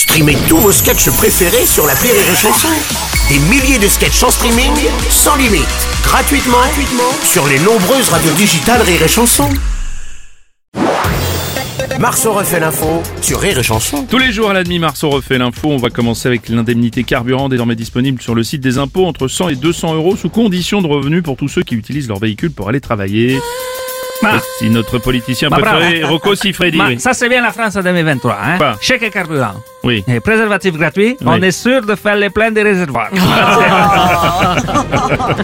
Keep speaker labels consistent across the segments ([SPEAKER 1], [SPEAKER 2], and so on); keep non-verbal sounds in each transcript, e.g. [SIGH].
[SPEAKER 1] Streamez tous vos sketchs préférés sur la Rire et Chanson. Des milliers de sketchs en streaming, sans limite, gratuitement, gratuitement sur les nombreuses radios digitales Rire et Chanson. Marceau refait l'info sur Rire et Chanson.
[SPEAKER 2] Tous les jours à la demi, Marceau refait l'info. On va commencer avec l'indemnité carburant désormais disponible sur le site des impôts entre 100 et 200 euros sous condition de revenus pour tous ceux qui utilisent leur véhicule pour aller travailler. Si notre politicien
[SPEAKER 3] Ma
[SPEAKER 2] préféré,
[SPEAKER 3] bravo.
[SPEAKER 2] Rocco Siffredi. Oui.
[SPEAKER 3] ça, c'est bien la France en 2023. Hein? Chèque et carburant.
[SPEAKER 2] Oui.
[SPEAKER 3] Et préservatif gratuit. On est sûr de faire les pleins des réservoirs. [LAUGHS]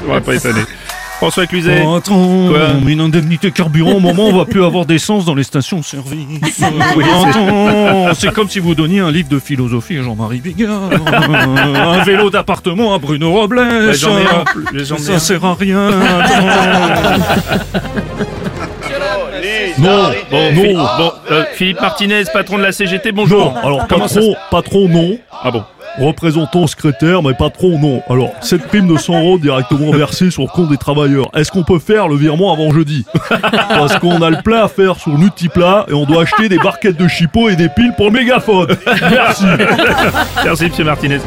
[SPEAKER 2] On va pas étonner. François Cluzet.
[SPEAKER 4] Oh, attends,
[SPEAKER 2] Quoi?
[SPEAKER 4] une indemnité carburant, au moment où on va plus avoir d'essence dans les stations-service. [LAUGHS]
[SPEAKER 2] Oui,
[SPEAKER 4] attends, c'est comme si vous donniez un livre de philosophie à Jean-Marie Bigard, un vélo d'appartement à Bruno Robles.
[SPEAKER 2] Bah, J'en ai un.
[SPEAKER 4] Ça sert à rien. attends. [LAUGHS] Non,
[SPEAKER 2] Bon,
[SPEAKER 4] non,
[SPEAKER 2] Philippe, bon, euh, Philippe Martinez, patron de la CGT, bonjour.
[SPEAKER 4] non. Alors,
[SPEAKER 2] Comment ça
[SPEAKER 4] patron, patron, non.
[SPEAKER 2] Ah bon
[SPEAKER 4] Représentant secrétaire, mais patron, non. Alors, cette prime de 100 euros directement versée sur le compte des travailleurs, est-ce qu'on peut faire le virement avant jeudi? [LAUGHS] Parce qu'on a le plat à faire sur Nutiplat et on doit acheter des barquettes de chipot et des piles pour le mégaphone. Merci. [LAUGHS]
[SPEAKER 2] Merci, monsieur Martinez.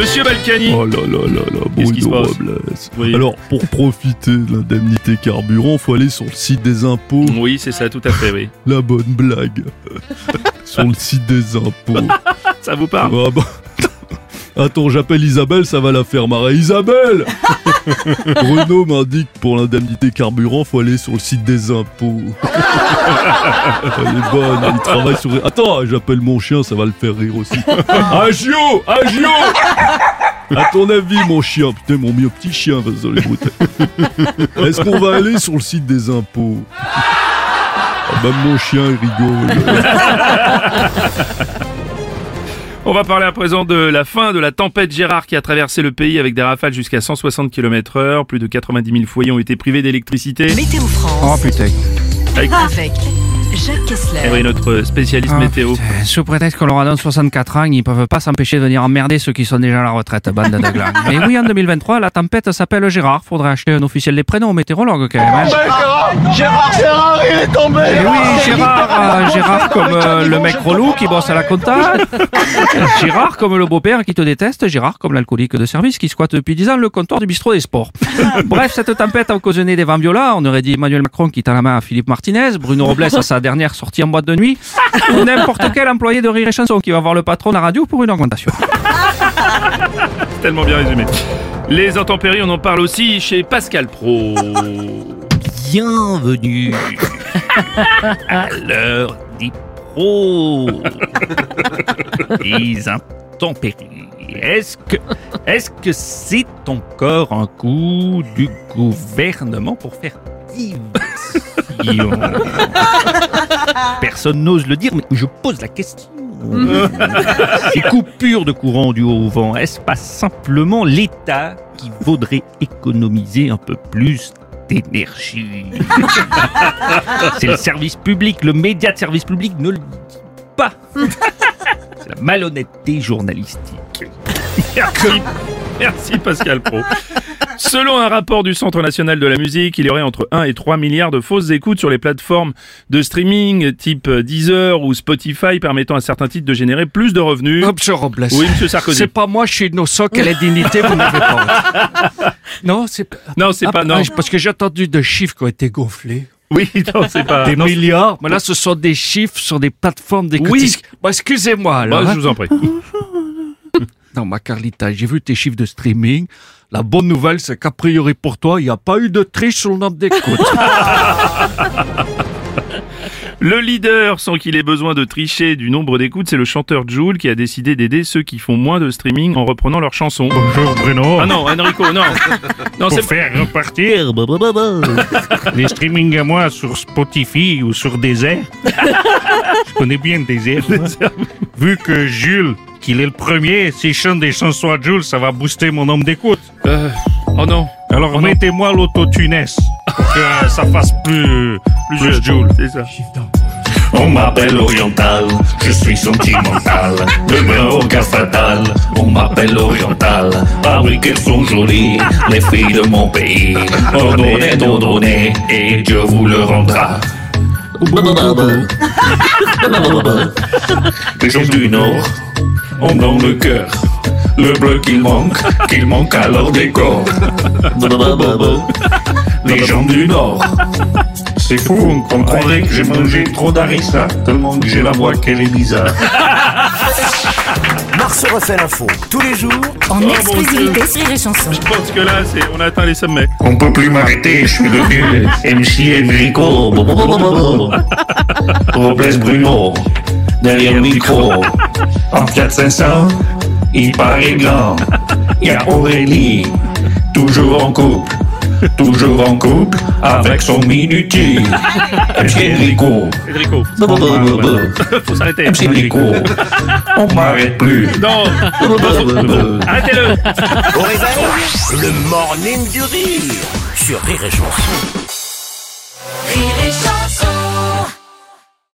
[SPEAKER 2] Monsieur Balkany.
[SPEAKER 4] Oh là là là là,
[SPEAKER 2] Qu'est-ce qui se
[SPEAKER 4] Bruno
[SPEAKER 2] passe
[SPEAKER 4] Robles.
[SPEAKER 2] Oui.
[SPEAKER 4] Alors, pour profiter de l'indemnité carburant, faut aller sur le site des impôts.
[SPEAKER 2] Oui, c'est ça, tout à fait, oui.
[SPEAKER 4] La bonne blague. [LAUGHS] sur le site des impôts.
[SPEAKER 2] Ça vous parle?
[SPEAKER 4] Ah bah. Attends, j'appelle Isabelle, ça va la faire marrer. Isabelle [LAUGHS] Bruno m'indique que pour l'indemnité carburant, faut aller sur le site des impôts. [LAUGHS] Elle est bonne, il travaille sur... Attends, j'appelle mon chien, ça va le faire rire aussi. [LAUGHS] Agio Agio À ton avis, mon chien, putain, mon mieux petit chien, dans les. Est-ce qu'on va aller sur le site des impôts Ah, Même mon chien, il rigole.
[SPEAKER 2] On va parler à présent de la fin de la tempête Gérard qui a traversé le pays avec des rafales jusqu'à 160 km heure. Plus de 90 000 foyers ont été privés d'électricité.
[SPEAKER 5] Météo
[SPEAKER 3] oh
[SPEAKER 5] France
[SPEAKER 3] putain.
[SPEAKER 2] Avec
[SPEAKER 5] avec Jacques Kessler.
[SPEAKER 2] Eh oui, notre spécialiste
[SPEAKER 3] Ah,
[SPEAKER 2] météo.
[SPEAKER 3] putain. Sous prétexte qu'on leur donne 64 ans, ils peuvent pas s'empêcher de venir emmerder ceux qui sont déjà à la retraite, bande de glands. [LAUGHS] Mais oui, en 2023, la tempête s'appelle Gérard. Faudrait acheter un officiel des prénoms au météorologue quand même. hein.
[SPEAKER 6] Gérard, Gérard, il est tombé
[SPEAKER 3] Et oui, Gérard, euh, Gérard comme euh, le mec relou qui bosse à la compta. [LAUGHS] Gérard comme le beau-père qui te déteste. Gérard comme l'alcoolique de service qui squatte depuis 10 ans le comptoir du bistrot des sports. Bref, cette tempête a occasionné des vents violents. On aurait dit Emmanuel Macron qui tend la main à Philippe Martinez, Bruno Robles à sa dernière sortie en boîte de nuit, ou n'importe quel employé de rire et chanson qui va voir le patron de la radio pour une augmentation. [LAUGHS]
[SPEAKER 2] Tellement bien résumé. Les intempéries, on en parle aussi chez Pascal Pro.
[SPEAKER 7] Bienvenue à l'heure des pros. Les intempéries. Est-ce que, c'est encore un coup du gouvernement pour faire diversion? Personne n'ose le dire, mais je pose la question. Ces coupures de courant du haut vent, est-ce pas simplement l'État qui vaudrait économiser un peu plus d'énergie [LAUGHS] C'est le service public, le média de service public ne le dit pas. C'est la malhonnêteté journalistique.
[SPEAKER 2] Merci. Merci Pascal Pro. Selon un rapport du Centre national de la musique, il y aurait entre 1 et 3 milliards de fausses écoutes sur les plateformes de streaming type Deezer ou Spotify permettant à certains titres de générer plus de revenus.
[SPEAKER 3] Monsieur Robles.
[SPEAKER 2] Oui, monsieur Sarkozy.
[SPEAKER 3] C'est pas moi, je suis innocent, quelle est dignité, vous n'avez pas. [LAUGHS] Non, c'est pas.
[SPEAKER 2] Non, c'est
[SPEAKER 3] Ah,
[SPEAKER 2] pas, non.
[SPEAKER 3] ah, Parce que j'ai entendu de chiffres qui ont été gonflés.
[SPEAKER 2] Oui, [LAUGHS] non, c'est pas.
[SPEAKER 3] Des
[SPEAKER 2] non,
[SPEAKER 3] milliards. Mais là, ce sont des chiffres sur des plateformes d'écoute.
[SPEAKER 2] Oui.
[SPEAKER 3] Bon, excusez-moi, alors.
[SPEAKER 2] bah,
[SPEAKER 3] hein.
[SPEAKER 2] je vous en prie. [LAUGHS]
[SPEAKER 3] Non, ma Carlita, j'ai vu tes chiffres de streaming. La bonne nouvelle, c'est qu'a priori pour toi, il n'y a pas eu de triche sur le nombre d'écoutes. [LAUGHS]
[SPEAKER 2] Le leader, sans qu'il ait besoin de tricher du nombre d'écoutes, c'est le chanteur Joule qui a décidé d'aider ceux qui font moins de streaming en reprenant leurs chansons.
[SPEAKER 4] Bonjour Bruno.
[SPEAKER 2] Ah non, Enrico, non. [LAUGHS] Non,
[SPEAKER 4] Pour faire repartir [LAUGHS] les streamings à moi sur Spotify ou sur Désert. Je connais bien Désert. moi. Vu que Jules, qu'il est le premier, s'il chante des chansons à Jules, ça va booster mon nombre d'écoute.
[SPEAKER 2] Euh, oh non.
[SPEAKER 4] Alors
[SPEAKER 2] non.
[SPEAKER 4] mettez-moi l'autotunesse pour que ça fasse plus, plus, Jules.
[SPEAKER 2] C'est ça.
[SPEAKER 8] On m'appelle oriental, je suis sentimental. Demain au cas fatal, on m'appelle oriental. Ah oui, qu'elles sont jolies, les filles de mon pays. Ordonnez, ordonnez, et Dieu vous le rendra. [LAUGHS] Les gens du Nord ont dans le cœur le bleu qu'il manque, qu'il manque à leur décor. [LAUGHS] Les gens du Nord, c'est fou, on croirait que j'ai mangé trop d'harissa, tellement que j'ai la voix qu'elle est bizarre. [LAUGHS]
[SPEAKER 1] Marceau refait l'info tous les jours
[SPEAKER 5] En
[SPEAKER 2] Oh,
[SPEAKER 5] exclusivité sur Rire et Chanson.
[SPEAKER 2] Je pense que là, c'est, on a atteint les sommets.
[SPEAKER 8] On peut plus m'arrêter, je suis devenu [LAUGHS] MC Enrico. [LAUGHS] Robles Bruno, derrière le micro. En Fiat 500, il paraît grand. Il y a Aurélie, toujours en couple. Toujours en couple avec son minuti. MC [LAUGHS] Enrico.
[SPEAKER 2] Federico, [LAUGHS] faut s'arrêter.
[SPEAKER 8] MC Enrico. On m'arrête plus.
[SPEAKER 2] Non, arrêtez-le.
[SPEAKER 1] au réveil. Le morning du rire sur Rire et Chanson.
[SPEAKER 5] Rire et Chanson.